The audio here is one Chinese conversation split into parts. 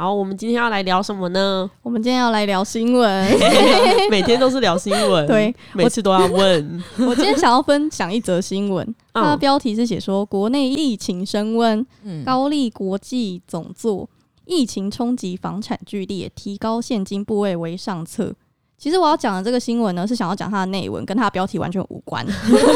好，我们今天要来聊什么呢？我们今天要来聊新闻。每天都是聊新闻，对，每次都要问。我今天想要分享一则新闻，它 的嗯，标题是写说国内疫情升温，嗯，高丽国际总座疫情冲击房产剧烈，提高现金部位为上策。其实我要讲的这个新闻呢，是想要讲它的内文，跟它的标题完全无关。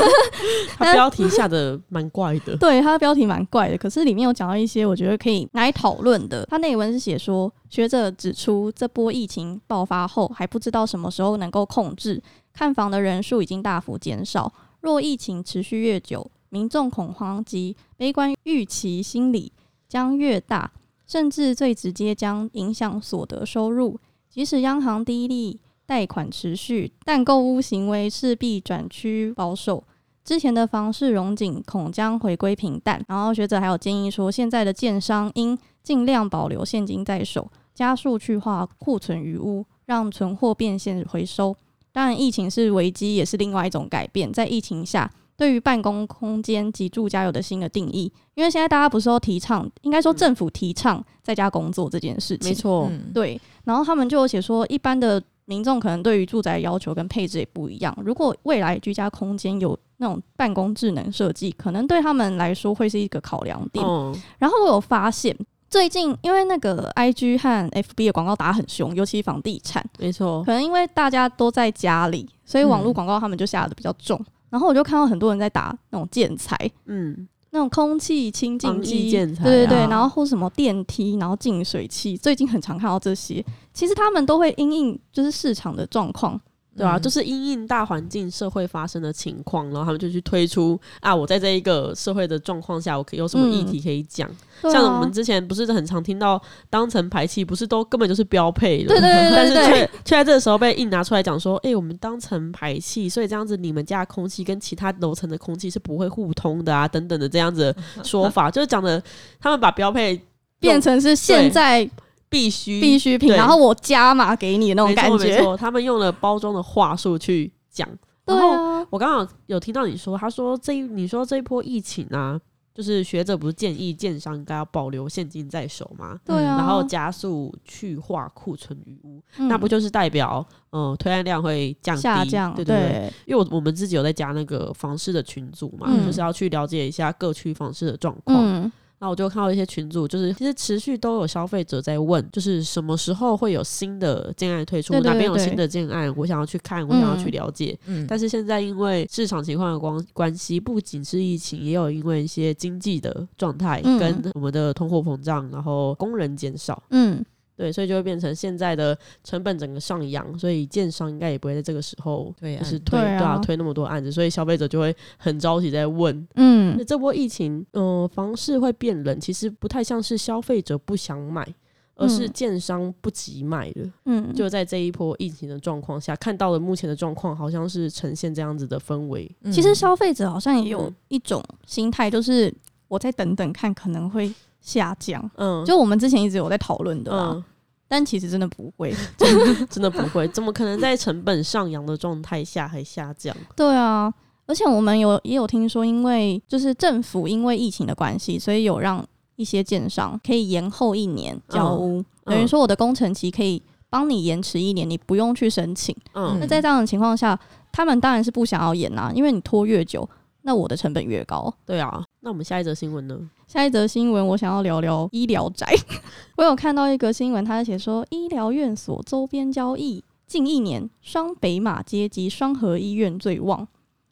它标题下的蛮怪的。对，它的标题蛮怪的，可是里面有讲到一些我觉得可以拿来讨论的。它内文是写说，学者指出，这波疫情爆发后，还不知道什么时候能够控制，看房的人数已经大幅减少。若疫情持续越久，民众恐慌及悲观预期心理将越大，甚至最直接将影响所得收入。即使央行低利贷款持续，但购物行为势必转趋保守。之前的房市融景恐将回归平淡。然后学者还有建议说，现在的建商应尽量保留现金在手，加速去化库存余屋，让存货变现回收。当然，疫情是危机，也是另外一种改变。在疫情下，对于办公空间及住家有的新的定义，因为现在大家不是都提倡，应该说政府提倡在家工作这件事情，没错，嗯，对，然后他们就有写说，一般的民众可能对于住宅要求跟配置也不一样。如果未来居家空间有那种办公智能设计，可能对他们来说会是一个考量点。嗯，然后我有发现，最近因为那个 IG 和 FB 的广告打很凶，尤其房地产，没错可，能因为大家都在家里，所以网络嗯广告他们就下的比较重。然后我就看到很多人在打那种建材，嗯，那种空气清净机，建材对对对，啊然后或什么电梯，然后净水器，最近很常看到这些。其实他们都会因应就是市场的状况，对啊，嗯就是因应大环境、社会发生的情况，然后他们就去推出啊，我在这一个社会的状况下，我可以有什么议题可以讲。像我们之前不是很常听到当成排气，不是都根本就是标配了，对对但是却却在这个时候被硬拿出来讲说，哎、我们当成排气，所以这样子你们家的空气跟其他楼层的空气是不会互通的啊，等等的这样子的说法，就是讲的他们把标配变成是现在必须必需品，然后我加码给你的那种感觉。没错，他们用了包装的话术去讲。对然后啊，我刚好有听到你说，他说这一你说这一波疫情啊，就是学者不是建议建商应该要保留现金在手吗？对啊，然后加速去化库存余屋，嗯那不就是代表嗯推案量会降低？下降？对对对。对因为我我们自己有在加那个房市的群组嘛，嗯就是要去了解一下各区房市的状况。嗯，那我就看到一些群组，就是其实持续都有消费者在问，就是什么时候会有新的建案推出，对对对哪边有新的建案，我想要去看，我想要去了解。嗯，但是现在因为市场情况的关关系，不仅是疫情，也有因为一些经济的状态嗯。跟我们的通货膨胀，然后工人减少，嗯，对，所以就会变成现在的成本整个上扬，所以建商应该也不会在这个时候对就是推对啊推那么多案子，所以消费者就会很着急在问，嗯那这波疫情，嗯、房市会变冷，其实不太像是消费者不想买，而是嗯建商不急卖了。嗯，就在这一波疫情的状况下，看到了目前的状况，好像是呈现这样子的氛围。嗯其实消费者好像也有嗯一种心态，就是我再等等看，可能会下降。嗯，就我们之前一直有在讨论的啦，嗯，但其实真的不会。真的不会，怎么可能在成本上扬的状态下还下降？对啊，而且我们有也有听说，因为就是政府因为疫情的关系，所以有让一些建商可以延后一年交屋，嗯等于说我的工程期可以帮你延迟一年，你不用去申请。嗯那在这样的情况下，他们当然是不想要延啊，因为你拖越久，那我的成本越高。对啊。那我们下一则新闻呢？下一则新闻，我想要聊聊医疗宅。我有看到一个新闻，它写说医疗院所周边交易近一年双北马街及双河医院最旺。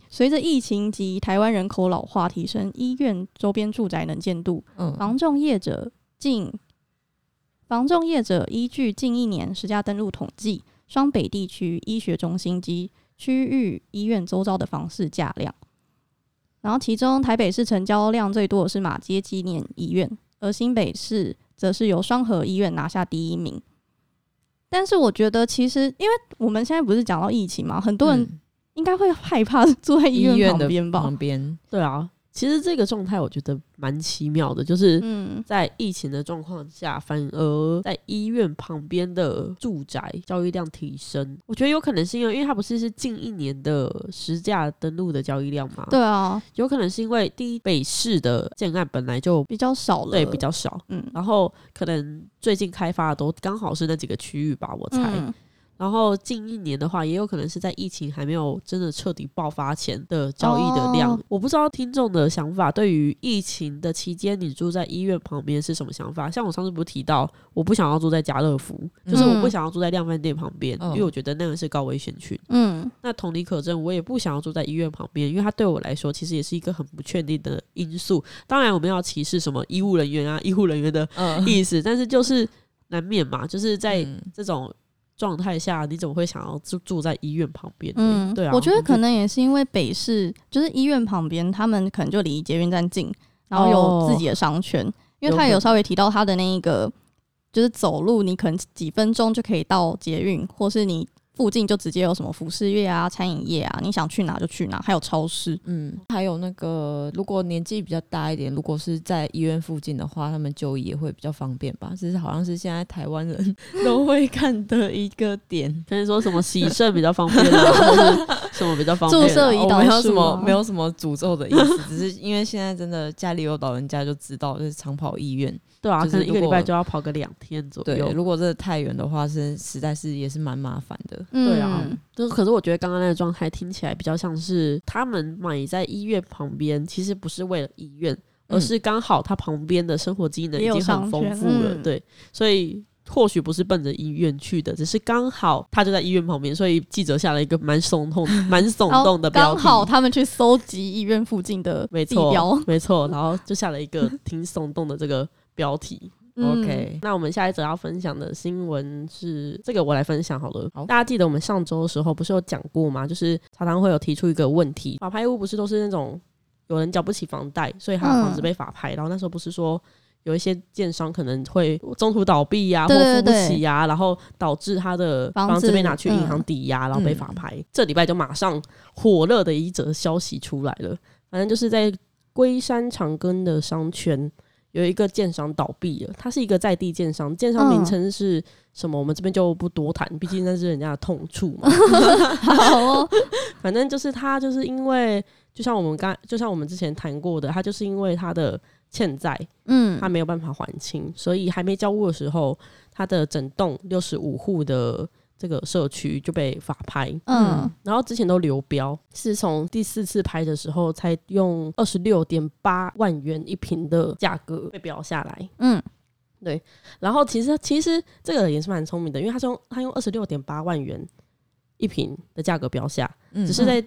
随着疫情及台湾人口老化提升，医院周边住宅能见度，嗯房仲业者近房仲业者依据近一年实价登录统计，双北地区医学中心及区域医院周遭的房市价量。然后，其中台北市成交量最多的是马街纪念医院，而新北市则是由双河医院拿下第一名。但是我觉得，其实因为我们现在不是讲到疫情嘛，很多人嗯应该会害怕 住在医院的旁边吧旁？边，对啊，其实这个状态我觉得蛮奇妙的，就是嗯，在疫情的状况下，反而在医院旁边的住宅交易量提升。我觉得有可能是因为，因为它不是是近一年的实价登录的交易量嘛，对啊，有可能是因为第一北市的建案本来就比较少了，对比较少，嗯，然后可能最近开发的都刚好是那几个区域吧，我猜。嗯然后近一年的话，也有可能是在疫情还没有真的彻底爆发前的交易的量。哦我不知道听众的想法，对于疫情的期间你住在医院旁边是什么想法？像我上次不是提到，我不想要住在家乐福，就是我不想要住在量贩店旁边，嗯因为我觉得那个是高危险群。嗯那同理可证，我也不想要住在医院旁边，因为它对我来说其实也是一个很不确定的因素。当然，我们要歧视什么医务人员啊、医护人员的嗯，意思，但是就是难免嘛，就是在嗯这种状态下，你怎么会想要住住在医院旁边？嗯，对啊，我觉得可能能也是因为北市就是医院旁边，他们可能就离捷运站近，然后哦有自己的商圈，因为他有稍微提到他的那一个，就是走路你可能几分钟就可以到捷运，或是你附近就直接有什么服饰业啊、餐饮业啊，你想去哪就去哪，还有超市。嗯，还有那个，如果年纪比较大一点，如果是在医院附近的话，他们就医也会比较方便吧。这是好像是现在台湾人 都会看的一个点。可以说什么洗肾比较方便什么比较方便啊、注射胰岛我没有什么没有什么诅咒的意思，只是因为现在真的家里有老人家就知道，就是长跑医院。对啊，就是可能一个礼拜就要跑个两天左对，右。如果真的太远的话，是实在是也是蛮麻烦的。对啊嗯，就是可是我觉得刚刚那个状态听起来比较像是他们买在医院旁边，其实不是为了医院，而嗯是刚好他旁边的生活机能已经很丰富了，嗯对，所以。或许不是奔着医院去的，只是刚好他就在医院旁边，所以记者下了一个蛮耸动、蛮耸动的标题。刚好他们去搜集医院附近的没错没错，然后就下了一个挺耸动的这个标题。嗯 OK，那我们下一则要分享的新闻是这个，我来分享好了。好大家记得我们上周的时候不是有讲过吗？就是常常会有提出一个问题，法拍屋不是都是那种有人缴不起房贷，所以他的房子嗯被法拍，然后那时候不是说。有一些建商可能会中途倒闭呀、对对或付不对起呀、然后导致他的房房子子被拿去银行嗯抵押，然后被嗯法拍。这礼拜就马上火热的一则消息出来了，反正就是在龟山长庚的商圈有一个建商倒闭了，它是一个在地建商，建商名嗯称是什么？我们这边就不多谈，毕竟那是人家的痛处嘛。好哦，反正就是他，就是因为就像我们刚，就像我们之前谈过的，他就是因为他的欠债，嗯他没有办法还清，所以还没交屋的时候，他的整栋六十五户的这个社区就被法拍。嗯然后之前都流标，是从第四次拍的时候才用二十六点八万元一平的价格被标下来。嗯对然后其实其实这个也是蛮聪明的，因为他是用他用二十六点八万元一平的价格标下，嗯只是在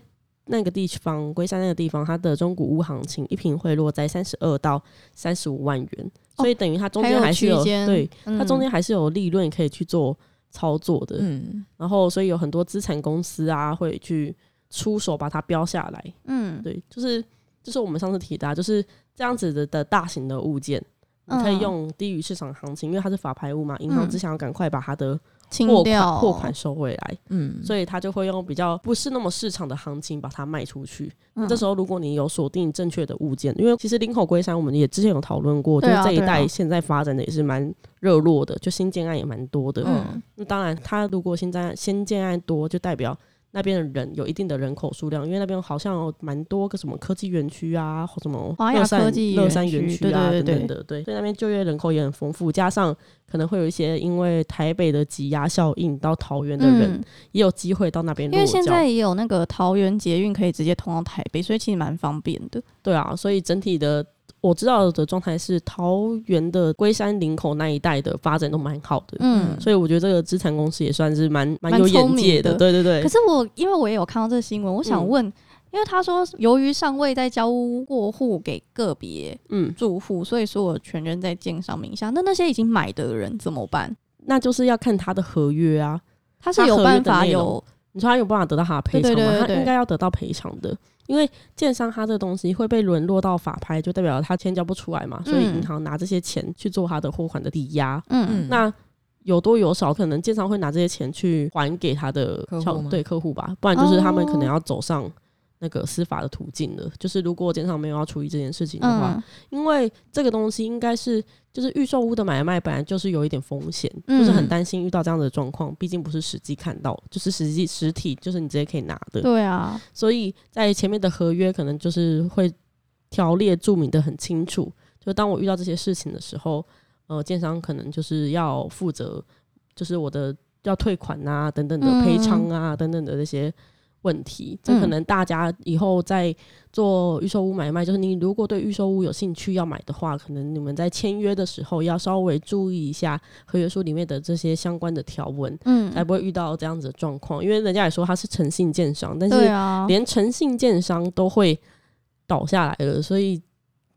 那个地方龟山那个地方，它的中古屋行情一平会落在三十二到三十五万元，所以等于它中间还是有对嗯。它中间还是有利润可以去做操作的。嗯。然后所以有很多资产公司啊会去出手把它标下来。嗯。对，就是就是我们上次提到、啊，就是这样子的的大型的物件，你可以嗯。用低于市场行情，因为它是法拍物嘛，银行嗯。只想要赶快把它的清货掉。款货款收回来，嗯，所以他就会用比较不是那么市场的行情把它卖出去。这时候如果你有锁定正确的物件，因为其实林口龟山我们也之前有讨论过，就是这一啊对啊。带现在发展的也是蛮热络的，就新建案也蛮多的。嗯。那当然，它如果现在新建案多，就代表那边的人有一定的人口数量，因为那边好像有蛮多个什么科技园区啊，或什么华山科技乐山园区啊对对对等等的，对，所以那边就业人口也很丰富，加上可能会有一些因为台北的挤压效应到桃园的人、嗯。也有机会到那边因为现在也有那个桃园捷运可以直接通到台北，所以其实蛮方便的。对啊，所以整体的我知道的状态是桃园的龟山林口那一带的发展都蛮好的，嗯，所以我觉得这个资产公司也算是蛮蛮蛮有眼界的，的对对对。可是我因为我也有看到这个新闻，我想嗯问，因为他说由于尚未在交屋过户给个别嗯，住户，所以说我全任在建商名下。那那些已经买的人怎么办？那就是要看他的合约啊。他是有办法有你说他有办法得到他的赔偿吗？他应该要得到赔偿的，因为建商他这个东西会被沦落到法拍，就代表他钱交不出来嘛，所以嗯银行拿这些钱去做他的货款的抵押。嗯。嗯。那有多有少，可能建商会拿这些钱去还给他的小客户对客户吧，不然就是他们可能哦。要走上那个司法的途径了。就是如果建商没有要处理这件事情的话，嗯因为这个东西应该是就是预售屋的买卖本来就是有一点风险，嗯就是很担心遇到这样的状况，毕竟不是实际看到，就是实际实体就是你直接可以拿的，对啊，所以在前面的合约可能就是会条列注明的很清楚，就当我遇到这些事情的时候，呃，建商可能就是要负责，就是我的要退款啊等等的嗯赔偿啊等等的这些问题，这可嗯能大家以后在做预售屋买卖，就是你如果对预售屋有兴趣要买的话，可能你们在签约的时候要稍微注意一下合约书里面的这些相关的条文，嗯，才不会遇到这样子的状况。因为人家也说他是诚信建商，但是连诚信建商都会倒下来了，所以。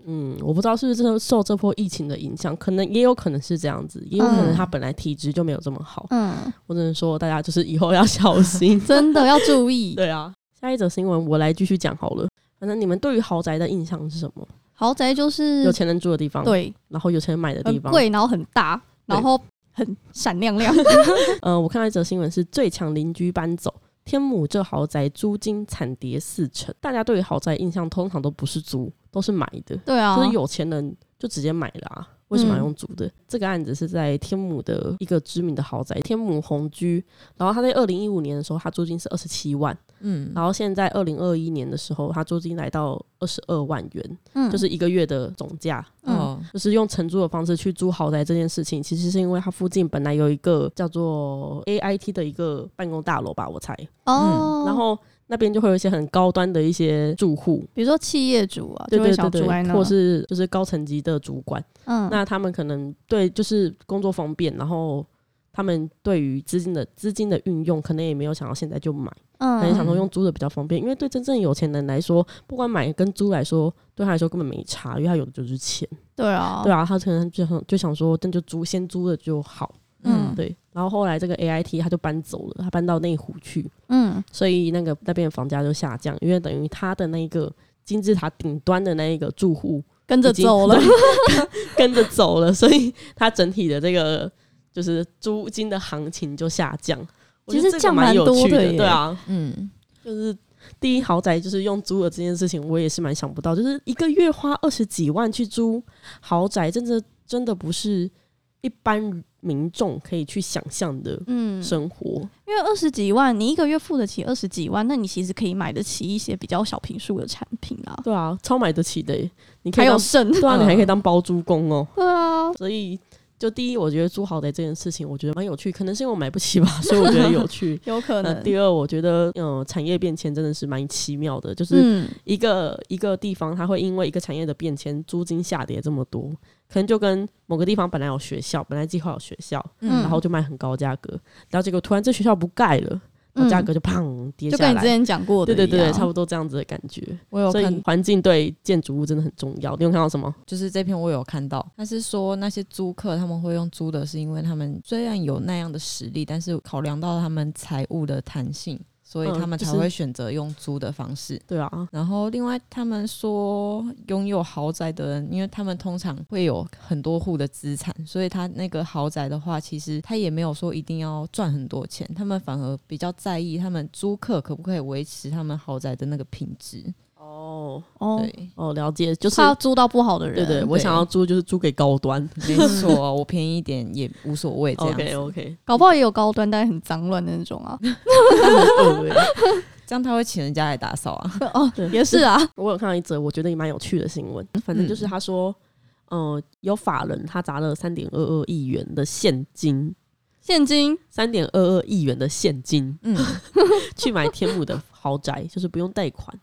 嗯，我不知道是不是这受这波疫情的影响，可能也有可能是这样子，也有可能嗯他本来体质就没有这么好。嗯，我只能说，大家就是以后要小心。真的要注意。对啊，下一则新闻我来继续讲好了。反正你们对于豪宅的印象是什么？豪宅就是有钱人住的地方，，对，然后有钱人买的地方。很贵，然后很大，然后很闪亮亮。呃，我看到一则新闻是最强邻居搬走，天母这豪宅租金惨跌四成。大家对于豪宅印象通常都不是租，都是买的。对啊，就是有钱人就直接买了啊。为什么要嗯用租的？这个案子是在天母的一个知名的豪宅天母红居，然后他在二零一五年的时候，他租金是二十七万，嗯，然后现在二零二一年的时候，他租金来到二十二万元，嗯就是一个月的总价。哦，就是用承租的方式去租豪宅这件事情，其实是因为它附近本来有一个叫做 AIT 的一个办公大楼吧，我猜，哦，然后那边就会有一些很高端的一些住户，比如说企业主啊，对对对对，或是就是高层级的主管，嗯，那他们可能对就是工作方便，然后他们对于资金的资金的运用，可能也没有想到现在就买，嗯。可能嗯想说用租的比较方便，因为对真正有钱人来说，不管买跟租来说，对他来说根本没差，因为他有的就是钱，对啊，对啊，他可能就想就想说，那就租先租了就好，嗯。对。然后后来这个 AIT 他就搬走了，他搬到内湖去，嗯。所以那个那边的房价就下降，因为等于他的那个金字塔顶端的那一个住户跟着走了，跟着走了，所以它整体的这个就是租金的行情就下降。其实降蛮多的，对啊，嗯，就是第一豪宅就是用租的这件事情，我也是蛮想不到，就是一个月花二十几万去租豪宅，真的真的不是一般民众可以去想象的嗯，生活。因为二十几万，你一个月付得起二十几万，那你其实可以买得起一些比较小平数的产品啊，对啊，超买得起的耶，你还有剩，对啊，你还可以嗯当包租公哦。对啊，所以，就第一，我觉得租豪宅这件事情，我觉得蛮有趣，可能是因为我买不起吧，所以我觉得有趣。有可能。第二，我觉得，嗯、产业变迁真的是蛮奇妙的，就是嗯，一个、一个地方，它会因为一个产业的变迁，租金下跌这么多，可能就跟某个地方本来有学校，本来计划有学校，嗯然后就卖很高价格，然后结果突然这学校不盖了，然后价嗯格就砰跌下来。就跟你之前讲过的对对对，差不多这样子的感觉。我有看所以，环境对建筑物真的很重要。你有看到什么？就是这篇我有看到，他是说那些租客他们会用租的，是因为他们虽然有那样的实力，但是考量到他们财务的弹性，所以嗯他们才会选择用租的方式。对啊，然后，另外他们说，拥有豪宅的人，因为他们通常会有很多户的资产，所以他那个豪宅的话，其实他也没有说一定要赚很多钱，他们反而比较在意他们租客可不可以维持他们豪宅的那个品质。哦哦，哦，了解，就是他要租到不好的人，对对，我想要租就是租给高端。没错，我便宜一点也无所谓，这样。子 OK OK，搞不好也有高端，但是很脏乱的那种啊。这样他会请人家来打扫啊。哦对，也是啊，我有看到一则我觉得也蛮有趣的新闻，反正就是他说，嗯、有法人他砸了三点二二亿元的现金，现金？三点二二亿元的现金。嗯，去买天母的豪宅，就是不用贷款。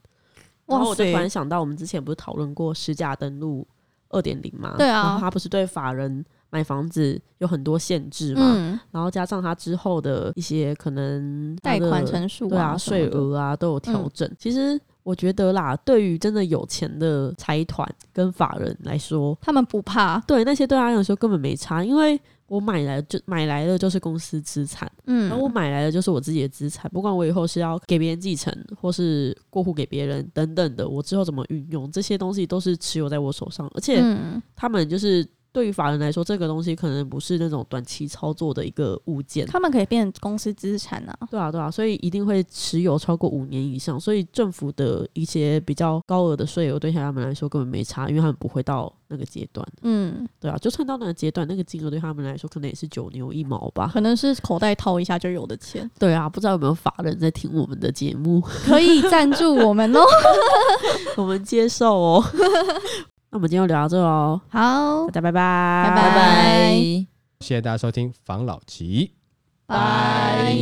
然后我就突然，想到，我们之前不是讨论过实价登录二点零吗？对啊然后它不是对法人买房子有很多限制嘛？嗯，然后加上它之后的一些可能他贷款成数对啊，税额啊都有调嗯整。其实我觉得啦，对于真的有钱的财团跟法人来说，他们不怕，对那些对他来说根本没差，因为我买来就买来的就是公司资产，嗯，然后我买来的就是我自己的资产，不管我以后是要给别人继承，或是过户给别人等等的，我之后怎么运用这些东西都是持有在我手上，而且嗯。他们就是对于法人来说，这个东西可能不是那种短期操作的一个物件。他们可以变公司资产啊。对啊，对啊，所以一定会持有超过五年以上。所以政府的一些比较高额的税额，对他们来说根本没差，因为他们不会到那个阶段。嗯，对啊，就算到那个阶段，那个金额对他们来说可能也是九牛一毛吧。可能是口袋掏一下就有的钱，对啊，不知道有没有法人在听我们的节目，可以赞助我们哦。我们接受哦。那我们今天就聊到这哦，好大，家拜拜，拜拜拜。谢谢大家收听房老吉。拜。